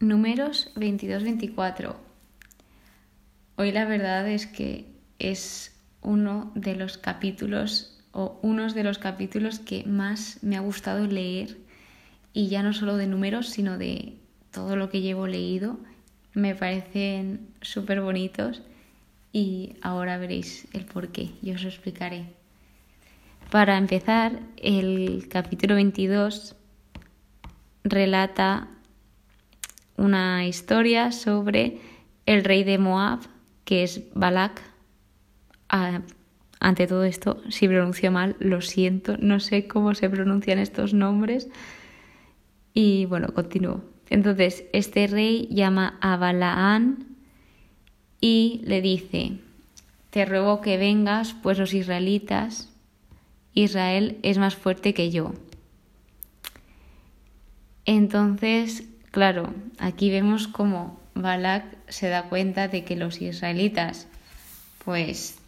Números 22-24. Hoy la verdad es que es uno de los capítulos o unos de los capítulos que más me ha gustado leer y ya no solo de números sino de todo lo que llevo leído. Me parecen súper bonitos y ahora veréis el por qué y os lo explicaré. Para empezar, el capítulo 22 relata una historia sobre el rey de Moab, que es Balak. Ah, ante todo esto, si pronuncio mal, lo siento, no sé cómo se pronuncian estos nombres. Y bueno, continúo. Entonces, este rey llama a Balaán y le dice, te ruego que vengas, pues los israelitas, Israel es más fuerte que yo. Entonces Claro, aquí vemos cómo Balak se da cuenta de que los israelitas pues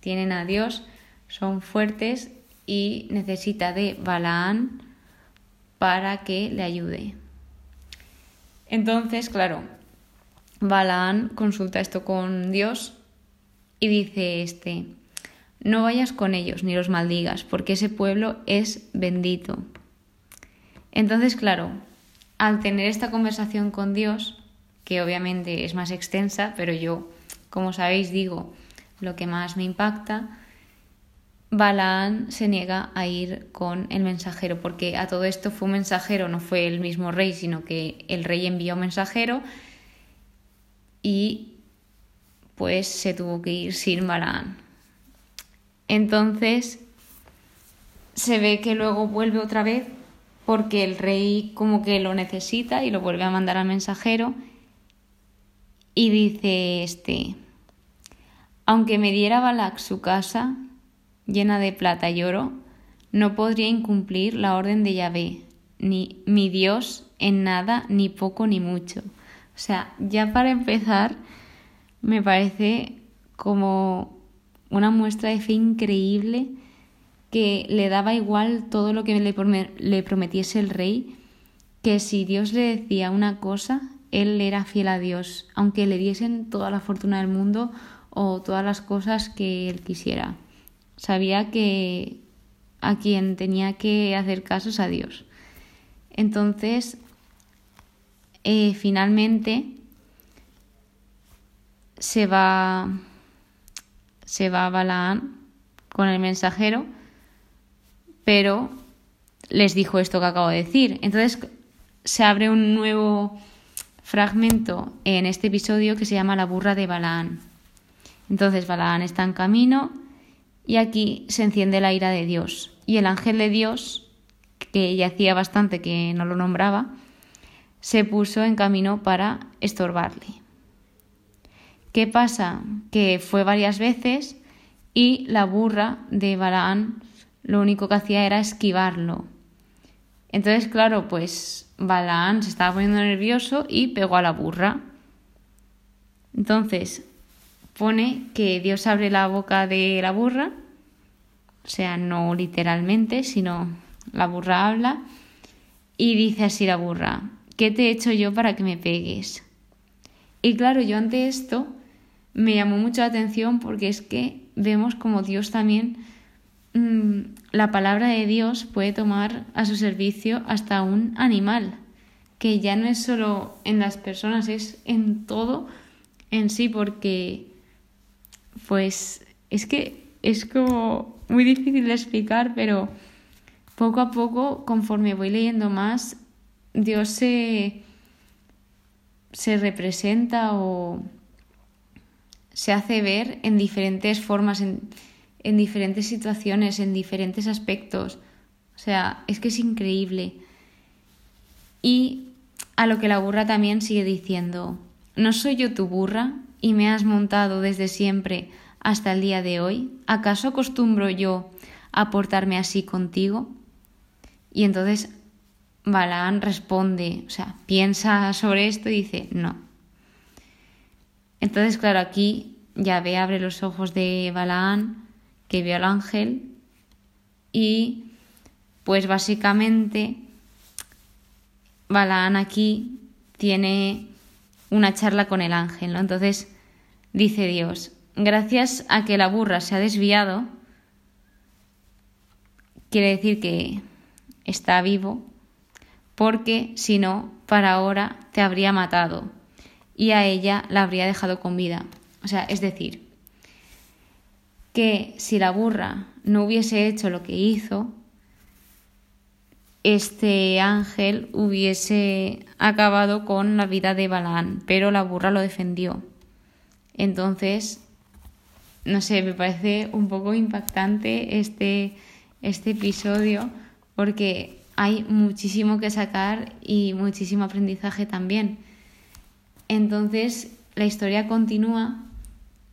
tienen a Dios, son fuertes y necesita de Balaán para que le ayude. Entonces, claro, Balaán consulta esto con Dios y dice este, no vayas con ellos ni los maldigas, porque ese pueblo es bendito. Entonces, claro, al tener esta conversación con Dios, que obviamente es más extensa, pero yo, como sabéis, digo lo que más me impacta, Balaán se niega a ir con el mensajero, porque a todo esto fue un mensajero, no fue el mismo rey, sino que el rey envió un mensajero y pues se tuvo que ir sin Balaán. Entonces se ve que luego vuelve otra vez porque el rey como que lo necesita y lo vuelve a mandar al mensajero y dice este, aunque me diera Balak su casa llena de plata y oro, no podría incumplir la orden de Yahvé, ni mi Dios en nada, ni poco ni mucho. O sea, ya para empezar, me parece como una muestra de fe increíble que le daba igual todo lo que le prometiese el rey, que si Dios le decía una cosa, él era fiel a Dios, aunque le diesen toda la fortuna del mundo o todas las cosas que él quisiera. Sabía que a quien tenía que hacer caso es a Dios. Entonces, eh, finalmente se va, se va Balaán con el mensajero pero les dijo esto que acabo de decir. Entonces se abre un nuevo fragmento en este episodio que se llama La burra de Balaán. Entonces Balaán está en camino y aquí se enciende la ira de Dios. Y el ángel de Dios, que ya hacía bastante que no lo nombraba, se puso en camino para estorbarle. ¿Qué pasa? Que fue varias veces y la burra de Balaán lo único que hacía era esquivarlo. Entonces, claro, pues Balaán se estaba poniendo nervioso y pegó a la burra. Entonces, pone que Dios abre la boca de la burra, o sea, no literalmente, sino la burra habla, y dice así la burra, ¿qué te he hecho yo para que me pegues? Y claro, yo ante esto me llamó mucho la atención porque es que vemos como Dios también la palabra de Dios puede tomar a su servicio hasta un animal, que ya no es solo en las personas, es en todo en sí, porque pues es que es como muy difícil de explicar, pero poco a poco, conforme voy leyendo más, Dios se, se representa o se hace ver en diferentes formas, en diferentes situaciones, en diferentes aspectos. O sea, es que es increíble. Y a lo que la burra también sigue diciendo, ¿no soy yo tu burra y me has montado desde siempre hasta el día de hoy? ¿Acaso acostumbro yo a portarme así contigo? Y entonces Balaán responde, o sea, piensa sobre esto y dice, no. Entonces, claro, aquí Yahvé abre los ojos de Balaán que vio al ángel y pues básicamente Balaán aquí tiene una charla con el ángel. Entonces dice Dios, gracias a que la burra se ha desviado, quiere decir que está vivo, porque si no, para ahora te habría matado y a ella la habría dejado con vida. O sea, es decir, que si la burra no hubiese hecho lo que hizo, este ángel hubiese acabado con la vida de Balaán, pero la burra lo defendió. Entonces, no sé, me parece un poco impactante este, este episodio porque hay muchísimo que sacar y muchísimo aprendizaje también. Entonces, la historia continúa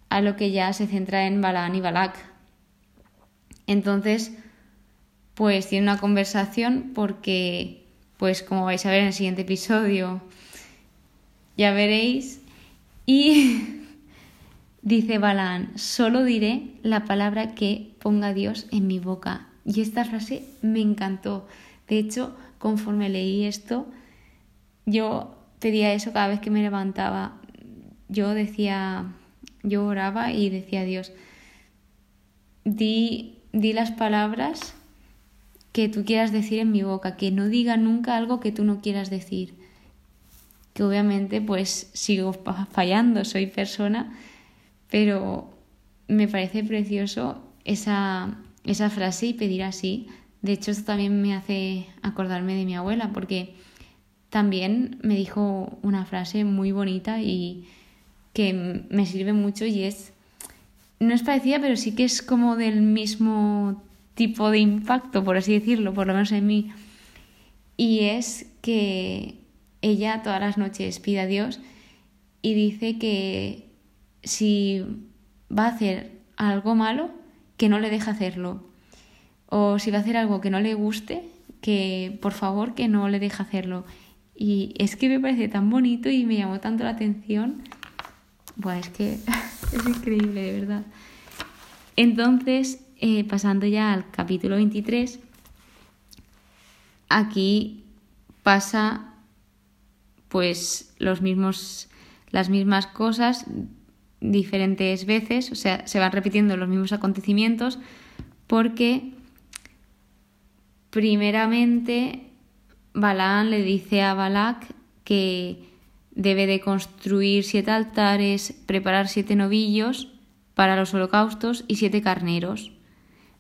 a lo que ya se centra en Balaán y Balak. Entonces, pues tiene una conversación porque, pues como vais a ver en el siguiente episodio, ya veréis. Y dice Balaán, solo diré la palabra que ponga Dios en mi boca. Y esta frase me encantó. De hecho, conforme leí esto, yo pedía eso cada vez que me levantaba. Yo decía, yo oraba y decía a Dios, di, di las palabras que tú quieras decir en mi boca, que no diga nunca algo que tú no quieras decir. Que obviamente pues sigo fallando, soy persona, pero me parece precioso esa, esa frase y pedir así. De hecho, esto también me hace acordarme de mi abuela, porque también me dijo una frase muy bonita y que me sirve mucho y es, no es parecida, pero sí que es como del mismo tipo de impacto, por así decirlo, por lo menos en mí. Y es que ella todas las noches pide a Dios y dice que si va a hacer algo malo, que no le deje hacerlo. O si va a hacer algo que no le guste, que por favor que no le deje hacerlo. Y es que me parece tan bonito y me llamó tanto la atención. Buah, es que es increíble, de verdad. Entonces, eh, pasando ya al capítulo 23, aquí pasa pues los mismos, las mismas cosas diferentes veces, o sea, se van repitiendo los mismos acontecimientos porque primeramente Balaán le dice a Balak que debe de construir siete altares, preparar siete novillos para los holocaustos y siete carneros.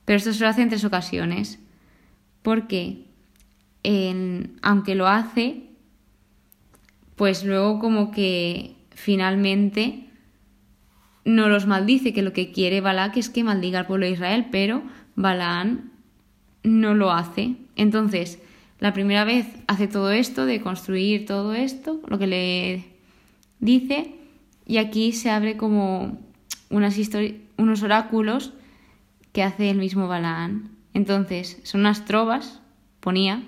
Pero esto se lo hace en tres ocasiones. Porque aunque lo hace, pues luego como que finalmente no los maldice, que lo que quiere Balak es que maldiga al pueblo de Israel, pero Balaán no lo hace. Entonces, la primera vez hace todo esto, de construir todo esto, lo que le dice, y aquí se abre como unas unos oráculos que hace el mismo Balaán. Entonces, son unas trovas, ponía,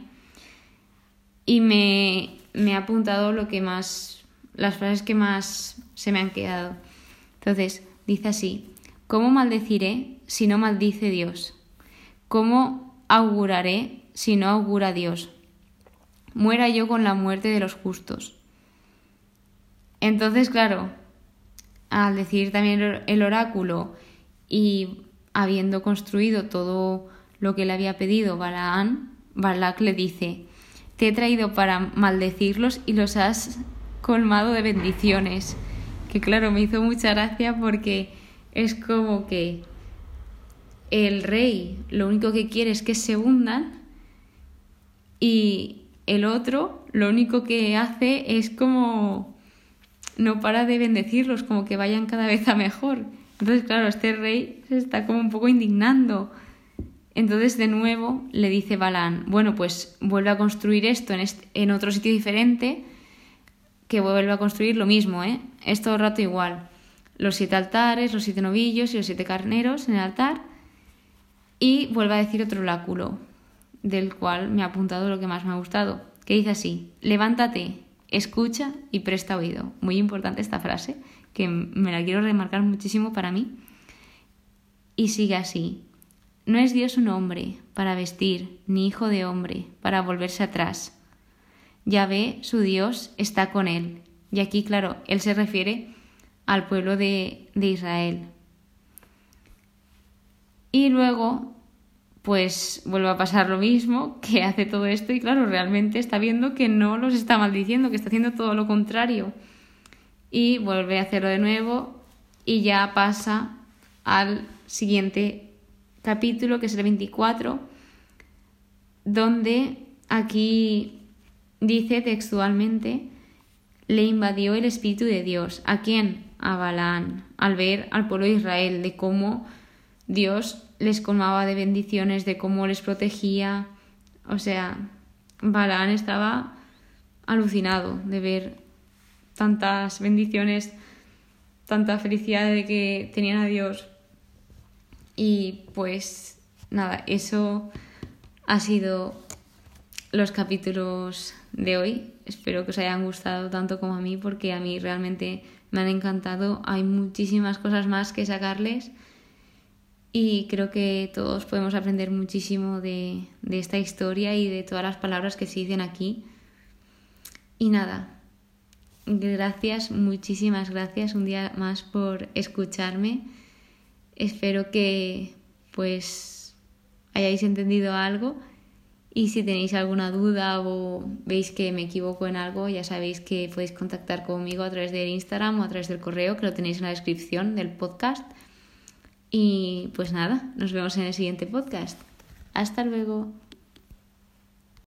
y me, me ha apuntado lo que más, las frases que más se me han quedado. Entonces, dice así, ¿cómo maldeciré si no maldice Dios? ¿Cómo auguraré si no augura Dios? Muera yo con la muerte de los justos. Entonces, claro, al decir también el oráculo y habiendo construido todo lo que le había pedido Balaán, Balak le dice, te he traído para maldecirlos y los has colmado de bendiciones. Que claro, me hizo mucha gracia porque es como que el rey lo único que quiere es que se hundan y el otro lo único que hace es como no para de bendecirlos, como que vayan cada vez a mejor. Entonces, claro, este rey se está como un poco indignando. Entonces, de nuevo, le dice Balán, bueno, pues vuelve a construir esto en, en otro sitio diferente, que vuelve a construir lo mismo, ¿eh? Es todo el rato igual. Los siete altares, los siete novillos y los siete carneros en el altar. Y vuelve a decir otro oráculo, del cual me ha apuntado lo que más me ha gustado, que dice así, levántate, escucha y presta oído. Muy importante esta frase, que me la quiero remarcar muchísimo para mí. Y sigue así. No es Dios un hombre para vestir, ni hijo de hombre para volverse atrás. Yahvé, su Dios, está con él. Y aquí, claro, él se refiere al pueblo de, de Israel. Y luego, pues vuelve a pasar lo mismo, que hace todo esto y claro, realmente está viendo que no los está maldiciendo, que está haciendo todo lo contrario. Y vuelve a hacerlo de nuevo y ya pasa al siguiente capítulo, que es el 24, donde aquí dice textualmente, le invadió el Espíritu de Dios. ¿A quién? A Balaán, al ver al pueblo de Israel, de cómo Dios les colmaba de bendiciones, de cómo les protegía. O sea, Balaán estaba alucinado de ver tantas bendiciones, tanta felicidad de que tenían a Dios. Y pues nada, eso ha sido los capítulos de hoy. Espero que os hayan gustado tanto como a mí porque a mí realmente me han encantado. Hay muchísimas cosas más que sacarles y creo que todos podemos aprender muchísimo de, de esta historia y de todas las palabras que se dicen aquí. Y nada, gracias, muchísimas gracias un día más por escucharme. Espero que pues hayáis entendido algo y si tenéis alguna duda o veis que me equivoco en algo, ya sabéis que podéis contactar conmigo a través del Instagram o a través del correo, que lo tenéis en la descripción del podcast. Y pues nada, nos vemos en el siguiente podcast. Hasta luego.